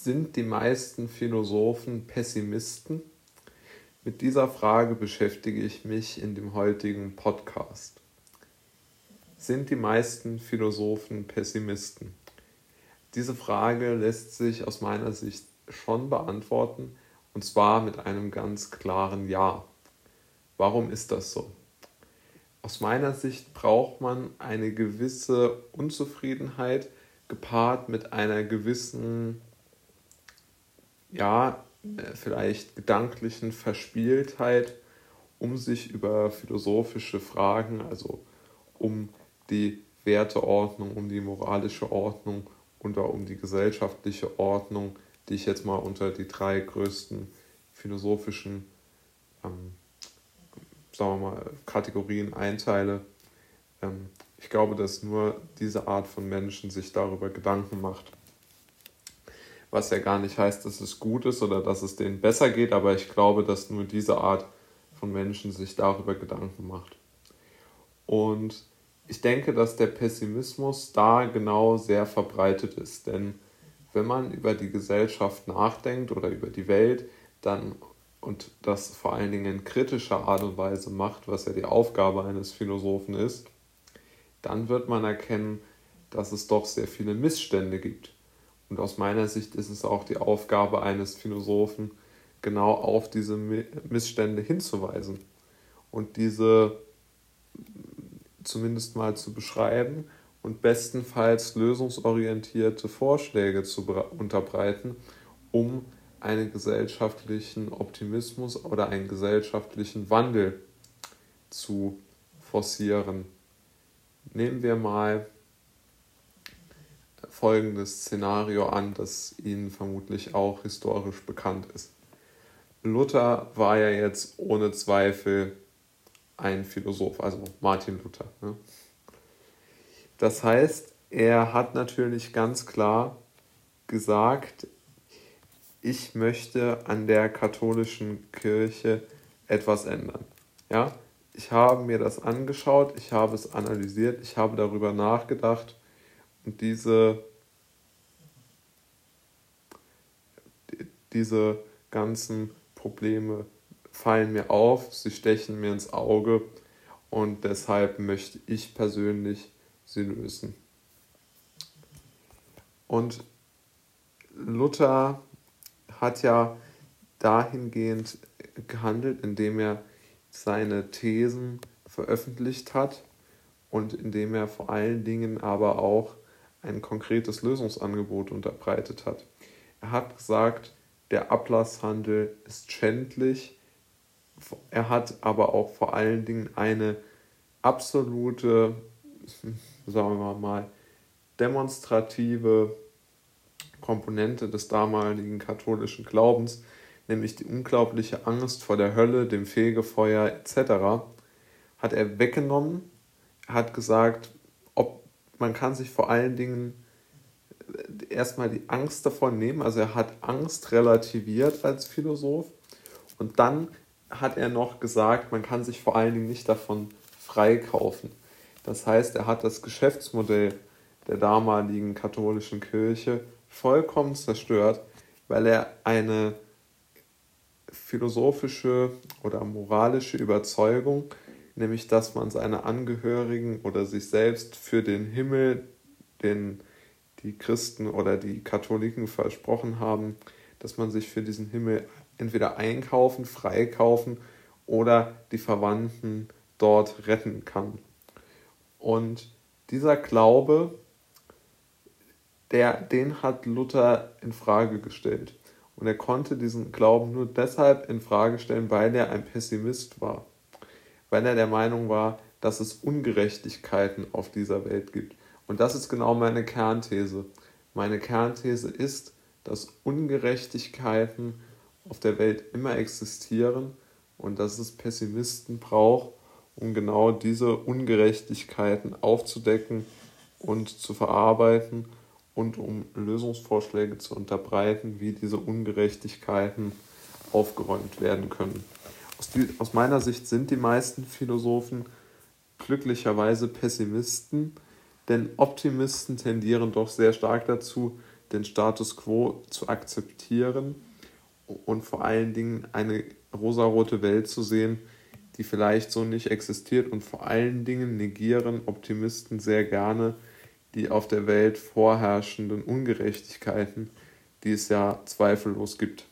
Sind die meisten Philosophen Pessimisten? Mit dieser Frage beschäftige ich mich in dem heutigen Podcast. Sind die meisten Philosophen Pessimisten? Diese Frage lässt sich aus meiner Sicht schon beantworten, und zwar mit einem ganz klaren Ja. Warum ist das so? Aus meiner Sicht braucht man eine gewisse Unzufriedenheit gepaart mit einer gewissen, ja, äh, vielleicht gedanklichen Verspieltheit, um sich über philosophische Fragen, also um die Werteordnung, um die moralische Ordnung und auch um die gesellschaftliche Ordnung, die ich jetzt mal unter die drei größten philosophischen ähm, sagen wir mal, Kategorien einteile. Ähm, ich glaube, dass nur diese Art von Menschen sich darüber Gedanken macht. Was ja gar nicht heißt, dass es gut ist oder dass es denen besser geht, aber ich glaube, dass nur diese Art von Menschen sich darüber Gedanken macht. Und ich denke, dass der Pessimismus da genau sehr verbreitet ist, denn wenn man über die Gesellschaft nachdenkt oder über die Welt, dann und das vor allen Dingen in kritischer Art und Weise macht, was ja die Aufgabe eines Philosophen ist, dann wird man erkennen, dass es doch sehr viele Missstände gibt. Und aus meiner Sicht ist es auch die Aufgabe eines Philosophen, genau auf diese Missstände hinzuweisen und diese zumindest mal zu beschreiben und bestenfalls lösungsorientierte Vorschläge zu unterbreiten, um einen gesellschaftlichen Optimismus oder einen gesellschaftlichen Wandel zu forcieren. Nehmen wir mal folgendes Szenario an, das Ihnen vermutlich auch historisch bekannt ist. Luther war ja jetzt ohne Zweifel ein Philosoph, also Martin Luther. Ne? Das heißt, er hat natürlich ganz klar gesagt, ich möchte an der katholischen Kirche etwas ändern. Ja, ich habe mir das angeschaut, ich habe es analysiert, ich habe darüber nachgedacht und diese, diese ganzen Probleme fallen mir auf, sie stechen mir ins Auge und deshalb möchte ich persönlich sie lösen. Und Luther hat ja dahingehend gehandelt, indem er seine Thesen veröffentlicht hat und indem er vor allen Dingen aber auch ein konkretes Lösungsangebot unterbreitet hat. Er hat gesagt, der Ablasshandel ist schändlich. Er hat aber auch vor allen Dingen eine absolute, sagen wir mal, demonstrative Komponente des damaligen katholischen Glaubens, nämlich die unglaubliche Angst vor der Hölle, dem Fegefeuer etc., hat er weggenommen. Hat gesagt, ob, man kann sich vor allen Dingen erstmal die Angst davon nehmen. Also er hat Angst relativiert als Philosoph. Und dann hat er noch gesagt, man kann sich vor allen Dingen nicht davon freikaufen. Das heißt, er hat das Geschäftsmodell der damaligen katholischen Kirche vollkommen zerstört, weil er eine philosophische oder moralische Überzeugung, nämlich dass man seine Angehörigen oder sich selbst für den Himmel, den die Christen oder die Katholiken versprochen haben, dass man sich für diesen Himmel entweder einkaufen, freikaufen oder die Verwandten dort retten kann. Und dieser Glaube der, den hat Luther in Frage gestellt. Und er konnte diesen Glauben nur deshalb in Frage stellen, weil er ein Pessimist war. Weil er der Meinung war, dass es Ungerechtigkeiten auf dieser Welt gibt. Und das ist genau meine Kernthese. Meine Kernthese ist, dass Ungerechtigkeiten auf der Welt immer existieren und dass es Pessimisten braucht, um genau diese Ungerechtigkeiten aufzudecken und zu verarbeiten und um Lösungsvorschläge zu unterbreiten, wie diese Ungerechtigkeiten aufgeräumt werden können. Aus, die, aus meiner Sicht sind die meisten Philosophen glücklicherweise Pessimisten, denn Optimisten tendieren doch sehr stark dazu, den Status quo zu akzeptieren und vor allen Dingen eine rosarote Welt zu sehen, die vielleicht so nicht existiert und vor allen Dingen negieren Optimisten sehr gerne die auf der Welt vorherrschenden Ungerechtigkeiten, die es ja zweifellos gibt.